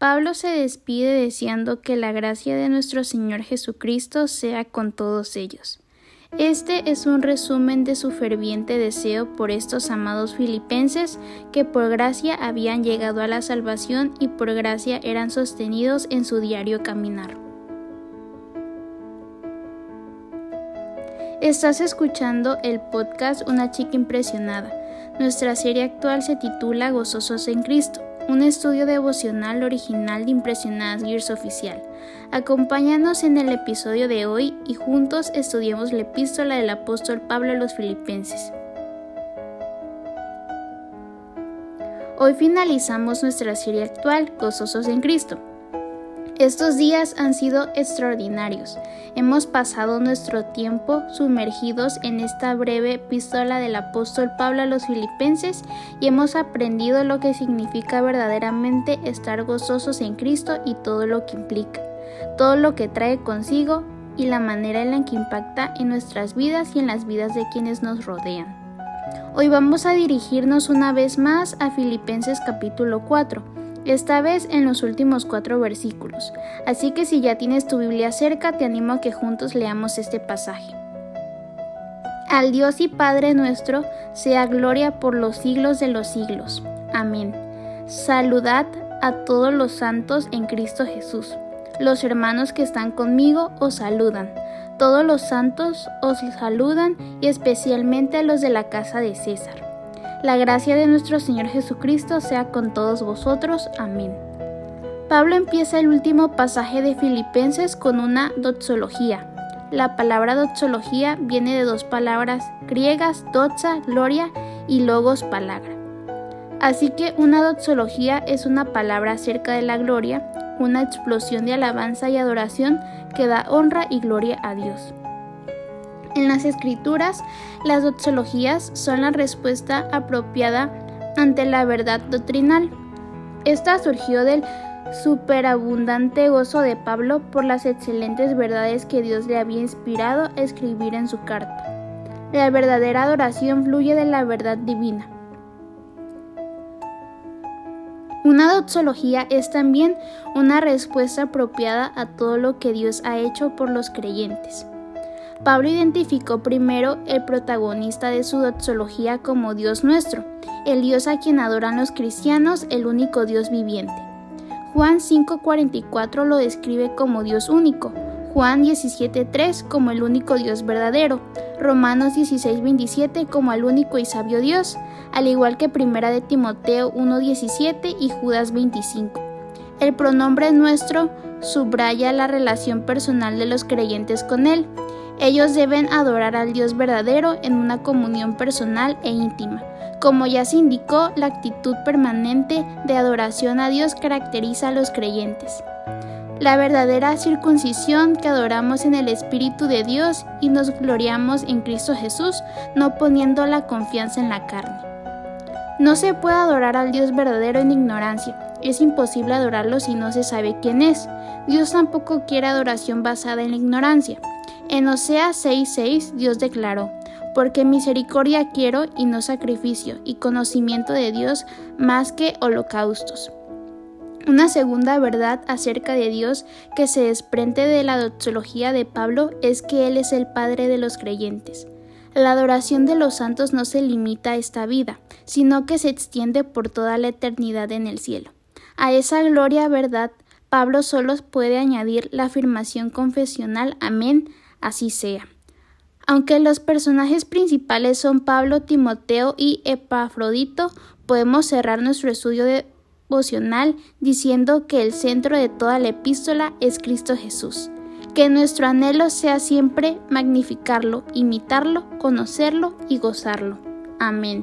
Pablo se despide deseando que la gracia de nuestro Señor Jesucristo sea con todos ellos. Este es un resumen de su ferviente deseo por estos amados filipenses que por gracia habían llegado a la salvación y por gracia eran sostenidos en su diario caminar. Estás escuchando el podcast Una chica impresionada. Nuestra serie actual se titula Gozosos en Cristo un estudio devocional original de Impresionadas Gears Oficial. Acompáñanos en el episodio de hoy y juntos estudiemos la epístola del apóstol Pablo a los Filipenses. Hoy finalizamos nuestra serie actual, Gozosos en Cristo. Estos días han sido extraordinarios. Hemos pasado nuestro tiempo sumergidos en esta breve epístola del apóstol Pablo a los filipenses y hemos aprendido lo que significa verdaderamente estar gozosos en Cristo y todo lo que implica, todo lo que trae consigo y la manera en la que impacta en nuestras vidas y en las vidas de quienes nos rodean. Hoy vamos a dirigirnos una vez más a Filipenses capítulo 4 esta vez en los últimos cuatro versículos. Así que si ya tienes tu Biblia cerca, te animo a que juntos leamos este pasaje. Al Dios y Padre nuestro sea gloria por los siglos de los siglos. Amén. Saludad a todos los santos en Cristo Jesús. Los hermanos que están conmigo os saludan. Todos los santos os saludan y especialmente a los de la casa de César. La gracia de nuestro Señor Jesucristo sea con todos vosotros. Amén. Pablo empieza el último pasaje de Filipenses con una doxología. La palabra doxología viene de dos palabras griegas, doxa, gloria, y logos, palabra. Así que una doxología es una palabra acerca de la gloria, una explosión de alabanza y adoración que da honra y gloria a Dios. En las escrituras, las doxologías son la respuesta apropiada ante la verdad doctrinal. Esta surgió del superabundante gozo de Pablo por las excelentes verdades que Dios le había inspirado a escribir en su carta. La verdadera adoración fluye de la verdad divina. Una doxología es también una respuesta apropiada a todo lo que Dios ha hecho por los creyentes. Pablo identificó primero el protagonista de su doxología como Dios nuestro, el Dios a quien adoran los cristianos, el único Dios viviente. Juan 5:44 lo describe como Dios único, Juan 17:3 como el único Dios verdadero, Romanos 16:27 como el único y sabio Dios, al igual que Primera de Timoteo 1:17 y Judas 25. El pronombre nuestro subraya la relación personal de los creyentes con Él. Ellos deben adorar al Dios verdadero en una comunión personal e íntima. Como ya se indicó, la actitud permanente de adoración a Dios caracteriza a los creyentes. La verdadera circuncisión que adoramos en el Espíritu de Dios y nos gloriamos en Cristo Jesús, no poniendo la confianza en la carne. No se puede adorar al Dios verdadero en ignorancia. Es imposible adorarlo si no se sabe quién es. Dios tampoco quiere adoración basada en la ignorancia. En Oseas 6:6 Dios declaró, porque misericordia quiero y no sacrificio, y conocimiento de Dios más que holocaustos. Una segunda verdad acerca de Dios que se desprende de la doxología de Pablo es que Él es el Padre de los creyentes. La adoración de los santos no se limita a esta vida, sino que se extiende por toda la eternidad en el cielo. A esa gloria verdad, Pablo solo puede añadir la afirmación confesional Amén así sea. Aunque los personajes principales son Pablo, Timoteo y Epafrodito, podemos cerrar nuestro estudio devocional diciendo que el centro de toda la epístola es Cristo Jesús. Que nuestro anhelo sea siempre magnificarlo, imitarlo, conocerlo y gozarlo. Amén.